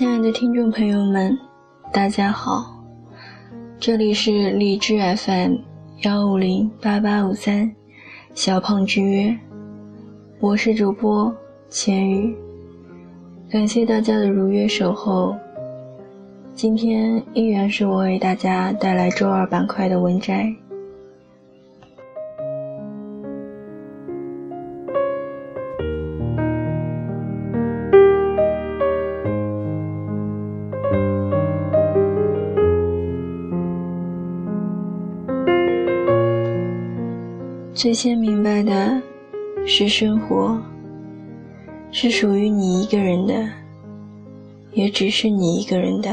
亲爱的听众朋友们，大家好，这里是荔枝 FM 幺五零八八五三小胖之约，我是主播千羽，感谢大家的如约守候。今天依然是我为大家带来周二板块的文摘。最先明白的是，生活是属于你一个人的，也只是你一个人的。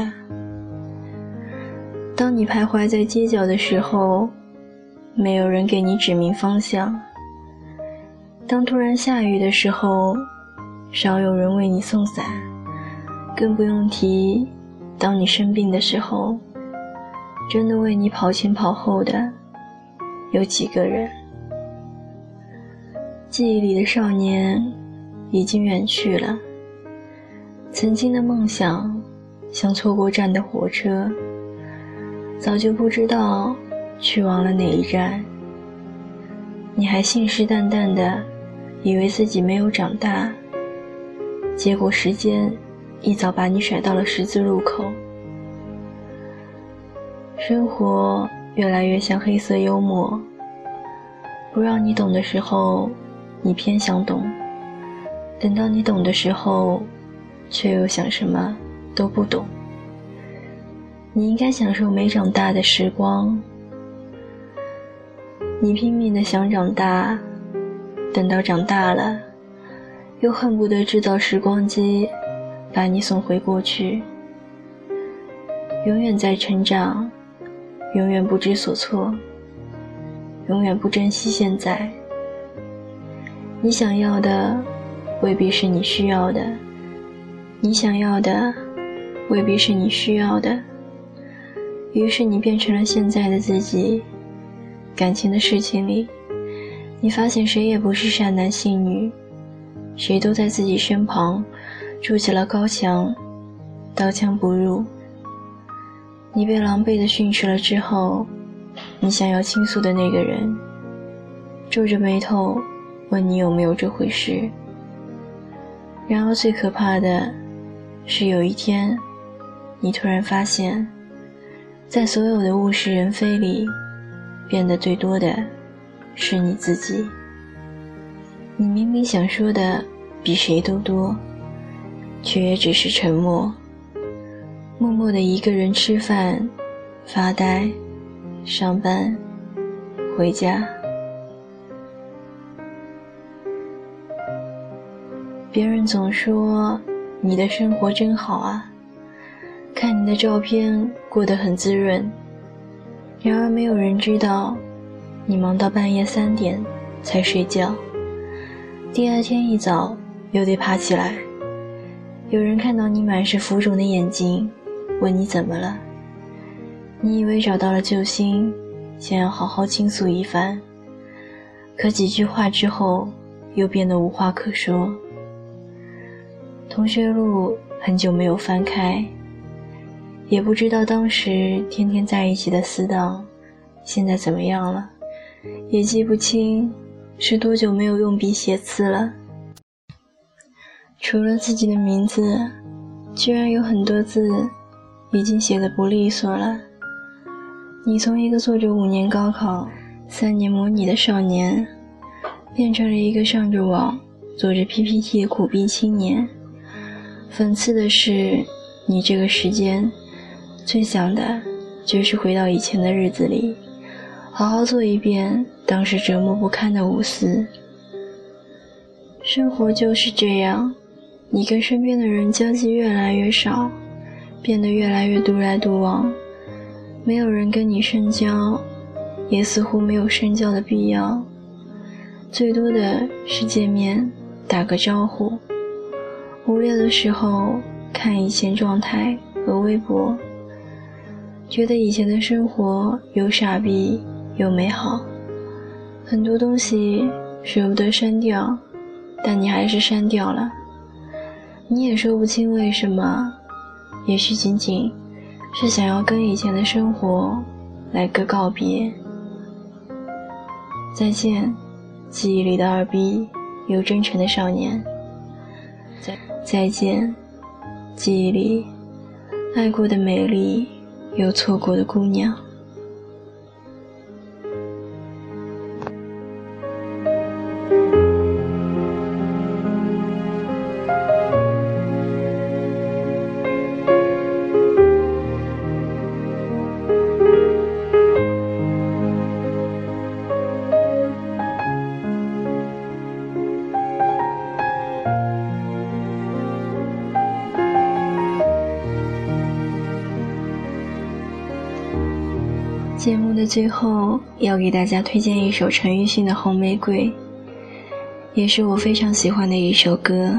当你徘徊在街角的时候，没有人给你指明方向；当突然下雨的时候，少有人为你送伞。更不用提，当你生病的时候，真的为你跑前跑后的有几个人？记忆里的少年已经远去了，曾经的梦想像错过站的火车，早就不知道去往了哪一站。你还信誓旦旦的以为自己没有长大，结果时间一早把你甩到了十字路口。生活越来越像黑色幽默，不让你懂的时候。你偏想懂，等到你懂的时候，却又想什么都不懂。你应该享受没长大的时光，你拼命的想长大，等到长大了，又恨不得制造时光机，把你送回过去。永远在成长，永远不知所措，永远不珍惜现在。你想要的未必是你需要的，你想要的未必是你需要的，于是你变成了现在的自己。感情的事情里，你发现谁也不是善男信女，谁都在自己身旁筑起了高墙，刀枪不入。你被狼狈的训斥了之后，你想要倾诉的那个人皱着眉头。问你有没有这回事？然而最可怕的是，有一天，你突然发现，在所有的物是人非里，变得最多的是你自己。你明明想说的比谁都多，却也只是沉默，默默的一个人吃饭、发呆、上班、回家。别人总说你的生活真好啊，看你的照片过得很滋润。然而没有人知道，你忙到半夜三点才睡觉，第二天一早又得爬起来。有人看到你满是浮肿的眼睛，问你怎么了？你以为找到了救星，想要好好倾诉一番，可几句话之后，又变得无话可说。同学录很久没有翻开，也不知道当时天天在一起的死党现在怎么样了，也记不清是多久没有用笔写字了。除了自己的名字，居然有很多字已经写的不利索了。你从一个做着五年高考、三年模拟的少年，变成了一个上着网、做着 PPT 的苦逼青年。讽刺的是，你这个时间最想的，就是回到以前的日子里，好好做一遍当时折磨不堪的无私。生活就是这样，你跟身边的人交际越来越少，变得越来越独来独往，没有人跟你深交，也似乎没有深交的必要，最多的是见面打个招呼。无聊的时候看以前状态和微博，觉得以前的生活有傻逼又美好，很多东西舍不得删掉，但你还是删掉了。你也说不清为什么，也许仅仅是想要跟以前的生活来个告别。再见，记忆里的二逼又真诚的少年。再见，记忆里爱过的美丽又错过的姑娘。最后，要给大家推荐一首陈奕迅的《红玫瑰》，也是我非常喜欢的一首歌。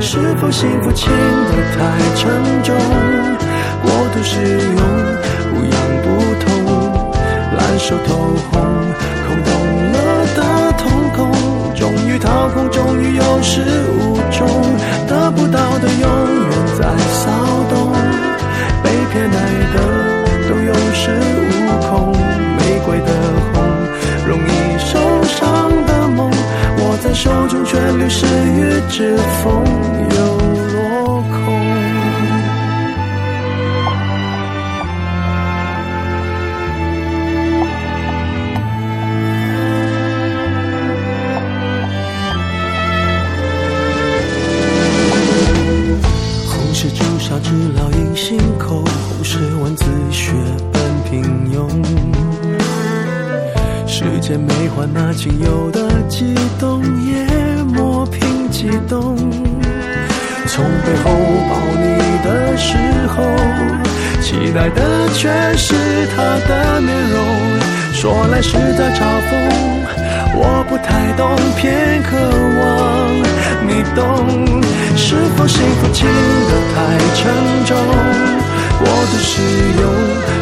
是否幸福轻得太沉重？过度使用，不痒不痛，烂熟透红，空洞了的瞳孔，终于掏空，终于有始无终，得不到的永远在骚那仅有的悸动也磨平激动。从背后抱你的时候，期待的却是他的面容。说来是在嘲讽，我不太懂，偏渴望你懂。是否幸福轻得太沉重？过度使用，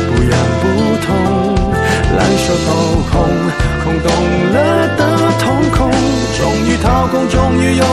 不痒不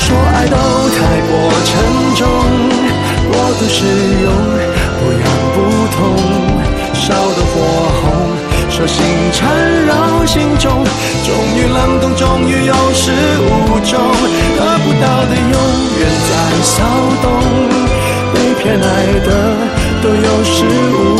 说爱都太过沉重，过度使用，不痒不痛，烧得火红，手心缠绕心中，终于冷冻，终于有始无终，得不到的永远在骚动，被偏爱的都有恃无恐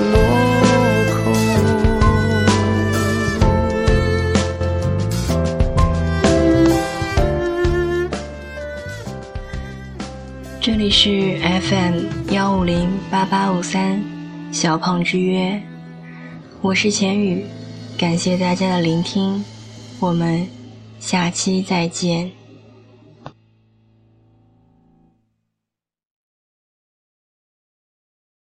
这里是 FM 幺五零八八五三小胖之约，我是钱宇，感谢大家的聆听，我们下期再见。